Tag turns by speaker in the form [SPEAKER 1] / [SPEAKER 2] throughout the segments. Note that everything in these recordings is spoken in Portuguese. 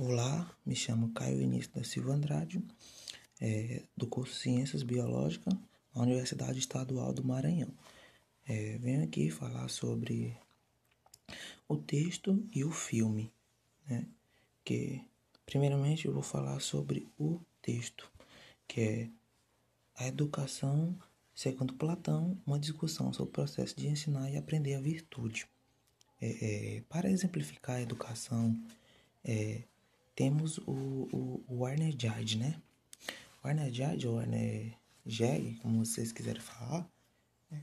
[SPEAKER 1] Olá, me chamo Caio Início da Silva Andrade, é, do curso Ciências Biológicas na Universidade Estadual do Maranhão. É, venho aqui falar sobre o texto e o filme, né? Que, primeiramente, eu vou falar sobre o texto, que é a educação, segundo Platão, uma discussão sobre o processo de ensinar e aprender a virtude. É, é, para exemplificar a educação, é, temos o, o, o Warner Jade, né? Warner Jade ou Warner Jeg, como vocês quiserem falar,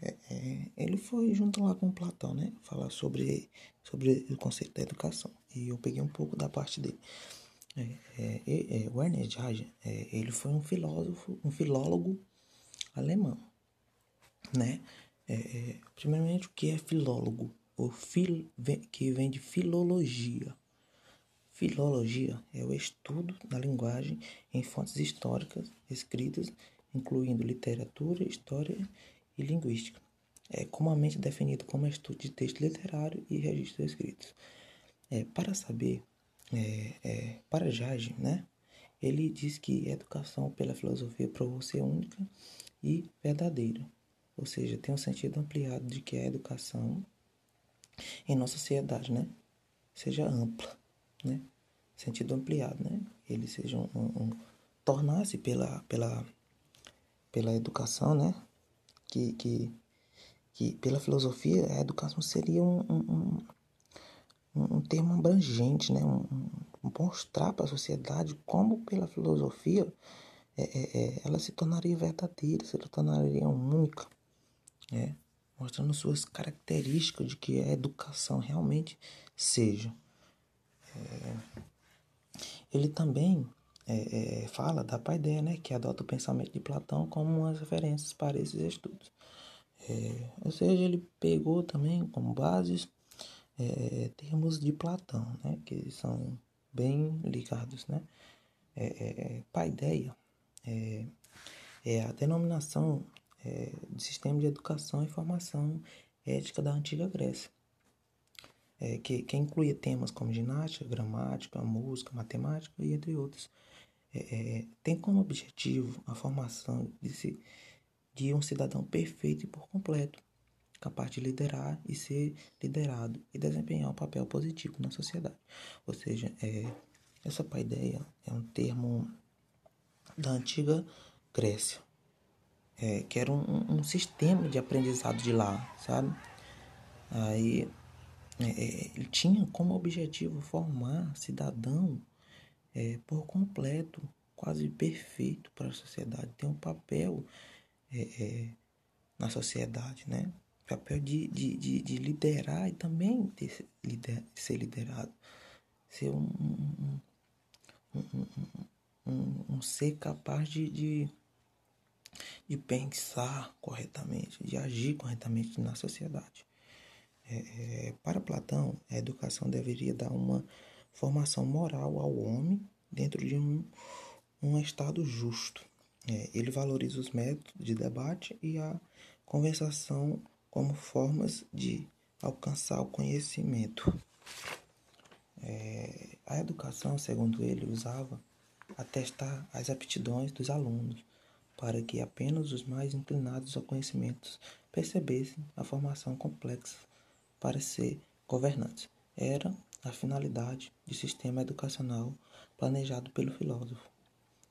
[SPEAKER 1] é, é, ele foi junto lá com Platão, né? Falar sobre, sobre o conceito da educação. E eu peguei um pouco da parte dele. É, é, é Werner Jade, é, ele foi um filósofo, um filólogo alemão, né? primeiramente, o que é filólogo? O fil, que vem de filologia. Filologia é o estudo da linguagem em fontes históricas escritas, incluindo literatura, história e linguística. É comumente definido como estudo de texto literário e registros escritos. É, para saber, é, é, para Jage, né, ele diz que a educação pela filosofia provou ser única e verdadeira, ou seja, tem um sentido ampliado de que a educação em nossa sociedade, né, seja ampla né? Sentido ampliado, né? Ele seja um, um, um tornar-se pela, pela, pela educação, né? Que, que, que pela filosofia a educação seria um, um, um, termo abrangente, né? Mostrar para a sociedade como pela filosofia é, é, é, ela se tornaria verdadeira, se tornaria única, né? mostrando suas características de que a educação realmente seja. É, ele também é, é, fala da paideia, né, que adota o pensamento de Platão como umas referências para esses estudos. É, ou seja, ele pegou também como bases é, termos de Platão, né, que são bem ligados. Né? É, paideia é a denominação de sistema de educação e formação ética da antiga Grécia é, que, que incluía temas como ginástica, gramática, música, matemática e entre outros. É, é, tem como objetivo a formação de, se, de um cidadão perfeito e por completo, capaz de liderar e ser liderado e desempenhar um papel positivo na sociedade. Ou seja, é, essa paideia é um termo da antiga Grécia, é, que era um, um, sistema de aprendizado de lá, sabe? Aí ele tinha como objetivo formar cidadão é, por completo, quase perfeito para a sociedade, ter um papel é, é, na sociedade, né? Papel de, de, de, de liderar e também lider, ser liderado, ser um, um, um, um, um ser capaz de, de, de pensar corretamente, de agir corretamente na sociedade. É, é, para Platão, a educação deveria dar uma formação moral ao homem dentro de um, um estado justo. É, ele valoriza os métodos de debate e a conversação como formas de alcançar o conhecimento. É, a educação, segundo ele, usava a testar as aptidões dos alunos para que apenas os mais inclinados ao conhecimento percebessem a formação complexa para ser governantes. Era a finalidade do sistema educacional planejado pelo filósofo,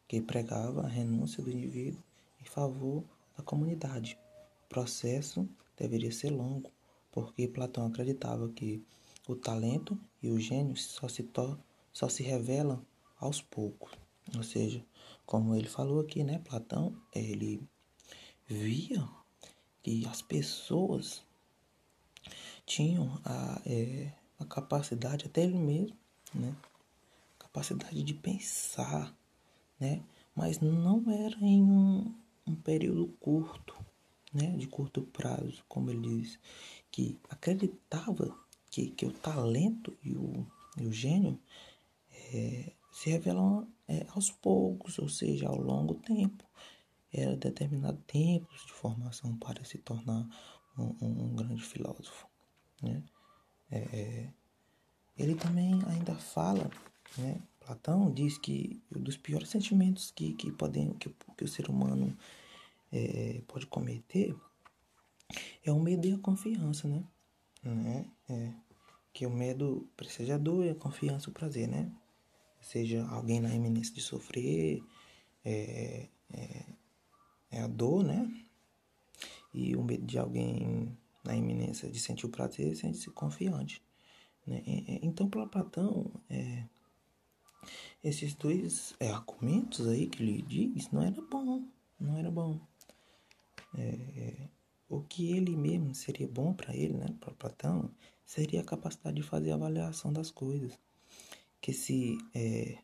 [SPEAKER 1] que pregava a renúncia do indivíduo em favor da comunidade. O processo deveria ser longo, porque Platão acreditava que o talento e o gênio só se, só se revelam aos poucos. Ou seja, como ele falou aqui, né, Platão, ele via que as pessoas tinham a, é, a capacidade, até ele mesmo, né? Capacidade de pensar, né? Mas não era em um, um período curto, né? De curto prazo, como ele diz, que acreditava que, que o talento e o, e o gênio é, se revelam é, aos poucos, ou seja, ao longo tempo. Era determinado tempo de formação para se tornar um, um, grande filósofo. Né? É, é, ele também ainda fala, né, Platão diz que um dos piores sentimentos que, que, podem, que, que o ser humano é, pode cometer é o medo e a confiança, né? né? É, que o medo seja a dor e a confiança o prazer, né? Seja alguém na iminência de sofrer, é, é, é a dor, né? E o medo de alguém na iminência de sentir o prazer, sente-se confiante. Né? Então, para Platão, é, esses dois é, argumentos aí que ele diz não era bom, não era bom. É, o que ele mesmo seria bom para ele, né, para Platão, seria a capacidade de fazer avaliação das coisas, que se é,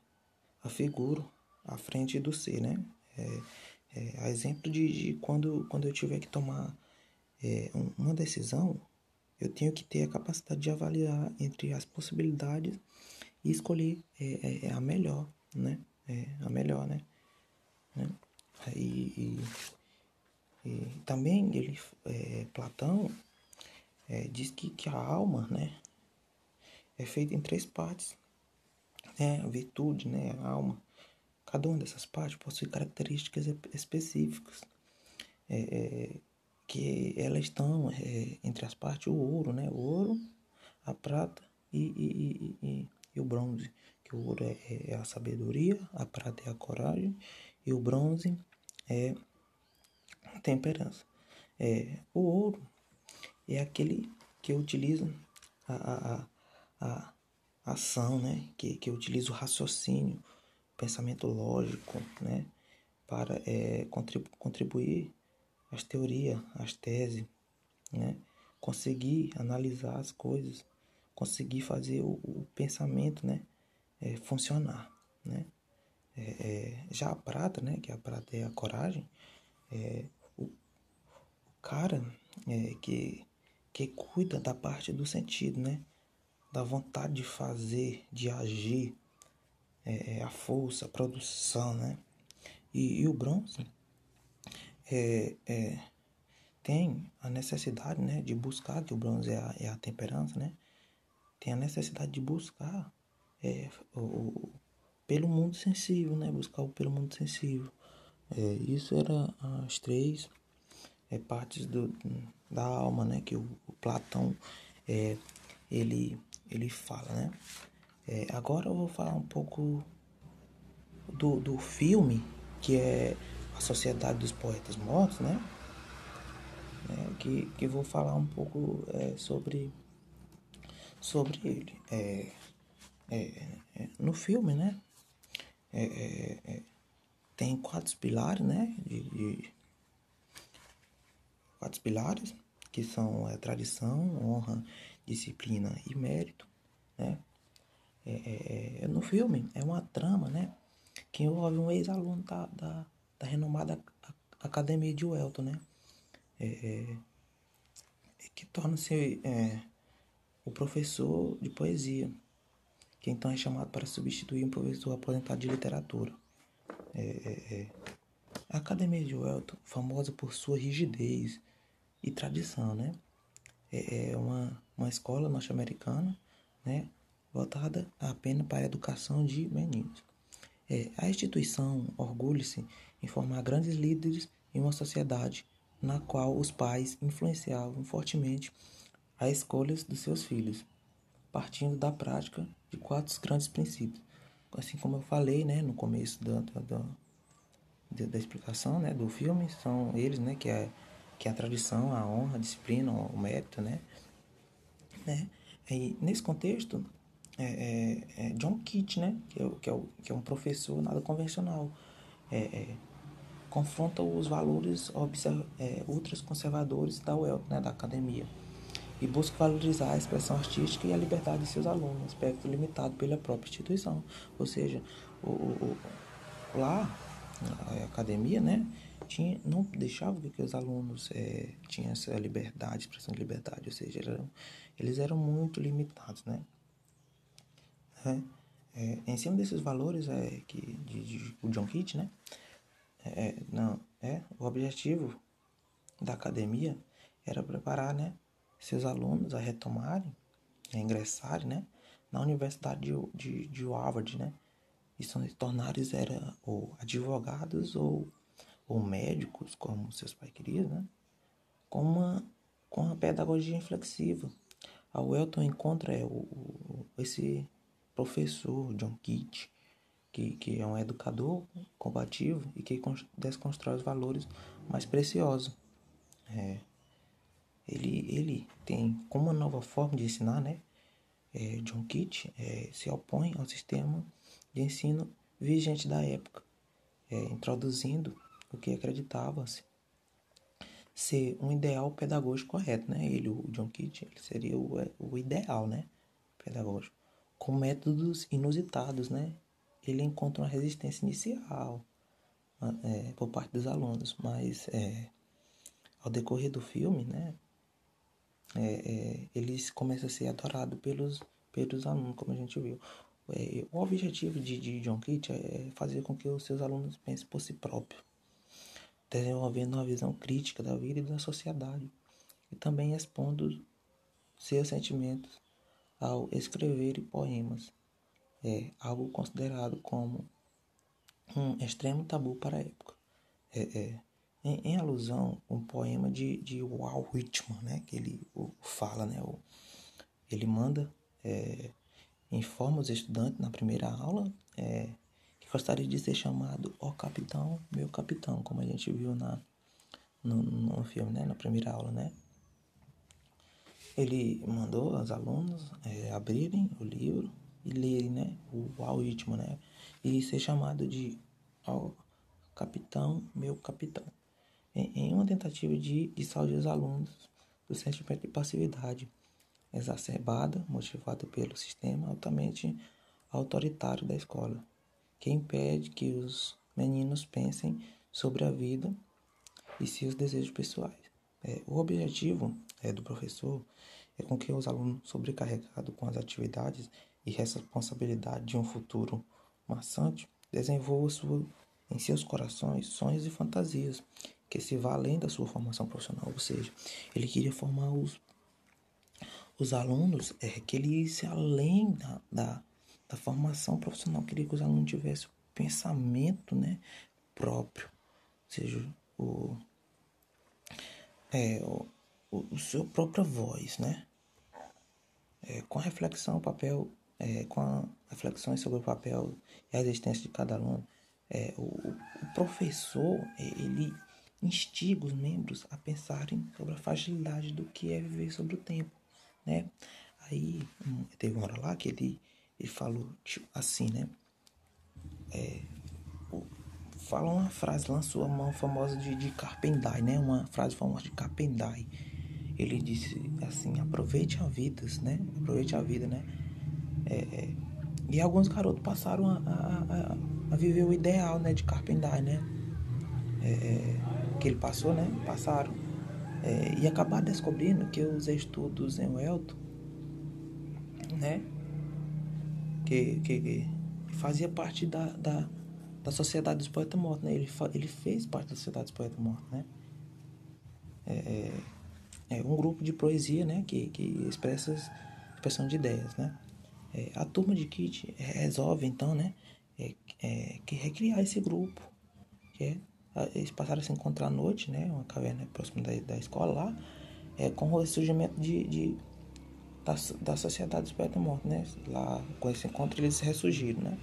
[SPEAKER 1] afigura à frente do ser, né? É, é, a exemplo de, de, quando, quando eu tiver que tomar é, uma decisão, eu tenho que ter a capacidade de avaliar entre as possibilidades e escolher é, é, é a melhor, né? É a melhor, né? né? E, e, e, também ele, Platão diz que, que a alma, né? É feita em três partes, né? A virtude, né? A alma. Cada uma dessas partes possui características específicas. É, é que elas estão é, entre as partes o ouro, né? O ouro, a prata e, e, e, e o bronze. Que o ouro é, é, a sabedoria, a prata é a coragem e o bronze é a temperança. É, o ouro é aquele que utiliza a, a, a, a ação, né? Que, que utiliza o raciocínio, pensamento lógico, né? Para é, contribu contribuir as teorias, as teses, né? Conseguir analisar as coisas, conseguir fazer o, o pensamento, né? É, funcionar, né? É, é, já a prata, né? Que a prata é a coragem, é, o, o cara é, que, que cuida da parte do sentido, né? Da vontade de fazer, de agir, é, é a força, a produção, né? E, e o bronze é, é, tem a necessidade né, de buscar, que o bronze é a, é a temperança, né? Tem a necessidade de buscar é, o, pelo mundo sensível, né? Buscar o pelo mundo sensível. É, isso era as três partes do, da alma, né? Que o, o Platão ele, ele fala, né? É, agora eu vou falar um pouco do, do filme que é a Sociedade dos Poetas Mortos, né? É, que, que vou falar um pouco é, sobre, sobre ele. É, é, é no filme, né? É, tem quatro pilares, né? De, de, quatro pilares, que são a tradição, honra, disciplina e mérito, né? No filme é uma trama, né? Que envolve um ex-aluno da, da da renomada Academia de Welton, né? É, é, que torna-se é, o professor de poesia, que então é chamado para substituir um professor aposentado de literatura. É, é, é. a Academia de Welton, famosa por sua rigidez e tradição, né? É, uma, uma escola norte-americana, né? Voltada apenas para a educação de meninos. a instituição orgulha-se em formar grandes líderes em uma sociedade na qual os pais influenciavam fortemente as escolhas dos seus filhos, partindo da prática de quatro grandes princípios. Assim como eu falei né, no começo da, da, da, da explicação né, do filme, são eles né, que, é, que é a tradição, a honra, a disciplina, o mérito. Né, né? E nesse contexto, é, é, é John Keats, né, que, é, que, é, que é um professor nada convencional, é, é confronta os valores é, ultraconservadores da UEL, né, da academia, e busca valorizar a expressão artística e a liberdade de seus alunos, aspecto limitado pela própria instituição. Ou seja, o, o, lá, a academia, né, tinha, não deixava que os alunos é, tinham essa liberdade, expressão de liberdade, ou seja, eram, eles eram muito limitados, né. É, é, em cima desses valores é, que, de, de, o John Keats, né, é, não, é, o objetivo da academia era preparar, né, seus alunos a retomarem, a ingressarem, né, na Universidade de, de, de Harvard, né, e se tornaram era ou advogados ou, ou médicos, como seus pais queriam, né? com uma, com uma pedagogia inflexiva. A Welton encontra é, o, o, esse professor, John Keats, que, que é um educador combativo e que desconstrói os valores mais preciosos. É, ele, ele tem como uma nova forma de ensinar, né? É, John Keats é, se opõe ao sistema de ensino vigente da época, é, introduzindo o que acreditava-se ser um ideal pedagógico correto, né? Ele, o John Keats, ele seria o, é, o ideal, né? Pedagógico. Com métodos inusitados, né? Ele encontra uma resistência inicial é, por parte dos alunos, mas é, ao decorrer do filme, né? É, é, ele começa a ser adorado pelos, pelos alunos, como a gente viu. É, o objetivo de, de John Keats é fazer com que os seus alunos pensem por si próprios desenvolvendo uma visão crítica da vida e da sociedade, e também expondo seus sentimentos ao escrever poemas, é algo considerado como um extremo tabu para a época. É, é, em, em, alusão um poema de, de Walt Whitman, né, que ele o, fala, né, o, ele manda, é, informa os estudantes na primeira aula é, gostaria de ser chamado ó capitão, meu capitão, como a gente viu na, no, no filme, né? Na primeira aula, né? Ele mandou os alunos é, abrirem o livro e lerem, né? O algoritmo, né? E ser chamado de capitão, meu capitão. Em, em uma tentativa de dissuadir os alunos do sentimento de passividade exacerbada, motivado pelo sistema altamente autoritário da escola que impede que os meninos pensem sobre a vida e seus desejos pessoais. É, o objetivo é, do professor é com que os alunos sobrecarregados com as atividades e responsabilidade de um futuro maçante desenvolvam em seus corações sonhos e fantasias que se vá além da sua formação profissional, ou seja, ele queria formar os, os alunos é, que ele ia além da, da, da formação profissional. Queria que os alunos tivessem o pensamento né, próprio, ou seja, o, é, o, o, o própria voz, né? É, com a reflexão, o papel, é, com a sobre o papel e a existência de cada aluno, é, o, o professor, é, ele instiga os membros a pensarem sobre a fragilidade do que é viver sobre o tempo, né? Aí, teve uma hora lá que ele ele falou tipo, assim, né? É, fala uma frase, lançou a mão famosa de, de Carpendai, né? Uma frase famosa de Carpendai. Ele disse assim: aproveite a vida, né? Aproveite a vida, né? É, é, e alguns garotos passaram a, a, a, viver o ideal, né? De Carpendai, né? É, é, que ele passou, né? Passaram. É, e acabaram descobrindo que os estudos em Welton, né? que, que, que fazia parte da, da, da Sociedade dos Poetas Mortos, né? Ele, ele fez parte da Sociedade dos Poetas Mortos, né? É, é, é um grupo de poesia, né? Que, que expressa expressão de ideias, né? É, a turma de Kit resolve, então, né? É, é, que recriar esse grupo, que é, eles passaram a se encontrar à noite, né? Uma caverna próxima da, da escola lá, é, com o surgimento de, de da, da Sociedade dos Poetas Mortos, né? Lá, com esse encontro, eles ressurgiram, né?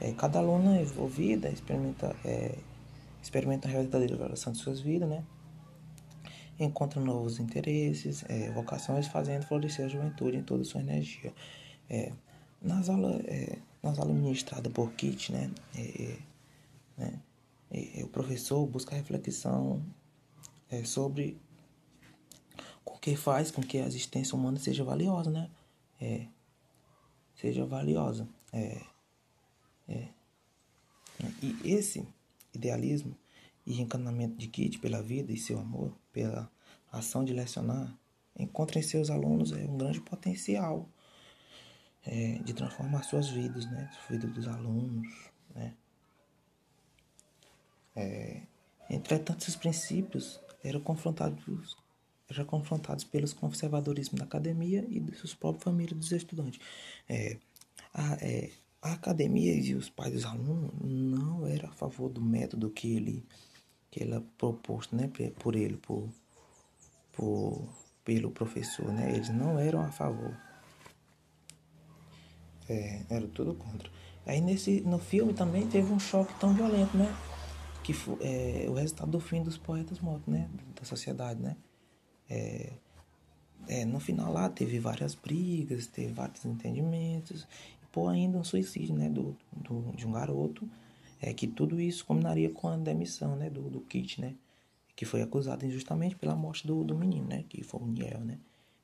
[SPEAKER 1] É, cada aluno é envolvida experimenta, é, experimenta a verdadeira de suas vidas, né? Encontra novos interesses, é, vocações, fazendo florescer a juventude em toda a sua energia. É, nas aulas, é, nas aulas ministradas por Kit, né? É, né? o professor busca reflexão sobre com que faz com que a existência humana seja valiosa, né? Seja valiosa. É. E esse idealismo e encanamento de Kit pela vida e seu amor, pela ação de lecionar, encontra em seus alunos é, um grande potencial é, de transformar suas vidas, né? A vida dos alunos, né? É, entretanto, esses princípios eram confrontados já confrontados pelos conservadorismos da academia e de suas próprias famílias dos estudantes. É, a, é, a academia e os pais dos alunos não eram a favor do método que ele que ele proposto, né, por ele, por, por pelo professor, né? Eles não eram a favor. É, era tudo contra. Aí nesse no filme também teve um choque tão violento, né? Que foi é, o resultado do fim dos poetas mortos, né? Da sociedade, né? É, é, no final lá teve várias brigas, teve vários entendimentos, pô, ainda um suicídio, né? Do, do, de um garoto, é que tudo isso combinaria com a demissão, né? Do, do Kit, né? Que foi acusado injustamente pela morte do, do menino, né? Que foi o Niel, né?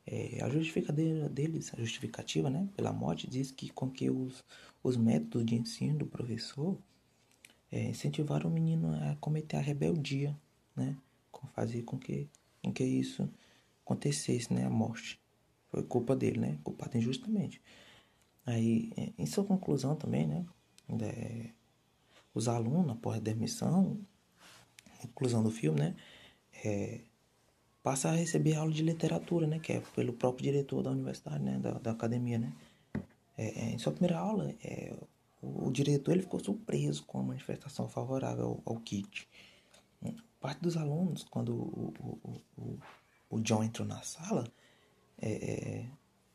[SPEAKER 1] É, a justificativa deles, a justificativa, né, pela morte, diz que com que os, os métodos de ensino do professor é, incentivaram o menino a cometer a rebeldia, né, fazer com que, com que isso acontecesse, né, a morte. Foi culpa dele, né, culpado injustamente. Aí, é, em sua conclusão também, né, é, os alunos, após a demissão, conclusão do filme, né, é, passa a receber aula de literatura, né? Que é pelo próprio diretor da universidade, né? Da, da academia, né? É, é, em sua primeira aula, é, o, o, diretor ele ficou surpreso com a manifestação favorável ao, ao kit. Parte dos alunos, quando o, o, o, o John entrou na sala, é,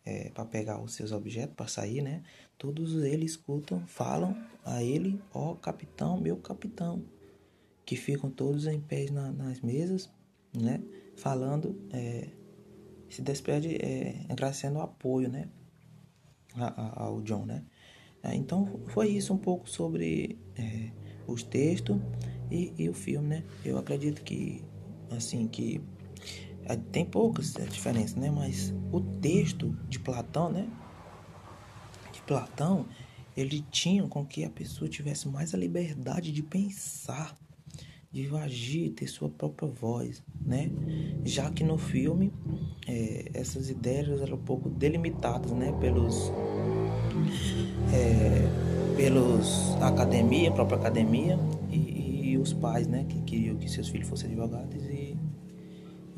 [SPEAKER 1] é, para pegar os seus objetos, para sair, né? Todos eles escutam, falam a ele, ó capitão, meu capitão, que ficam todos em pé na, nas mesas, né? falando, é, se despede é, agradecendo o apoio, né, ao John, né. É, então foi isso um pouco sobre é, os textos e, e, o filme, né. Eu acredito que, assim, que tem poucas diferenças, né, mas o texto de Platão, né, de Platão, ele tinha com que a pessoa tivesse mais a liberdade de pensar, de agir, ter sua própria voz, né? Já que no filme é, essas ideias eram um pouco delimitadas, né? Pelos é, pelos academia, própria academia e, e, os pais, né? Que queriam que seus filhos fossem advogados e,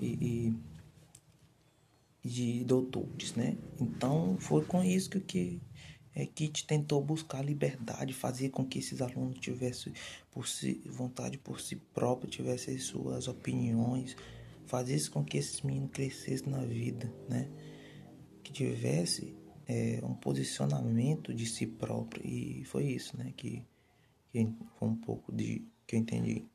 [SPEAKER 1] e, e de doutores, né? Então foi com isso que, que é, Kit tentou buscar liberdade, fazer com que esses alunos tivessem por si, vontade por si próprio, tivessem suas opiniões, fazer com que esses meninos crescessem na vida, né? Que tivesse é, um posicionamento de si próprio. E foi isso, né? Que, que foi um pouco de que eu entendi.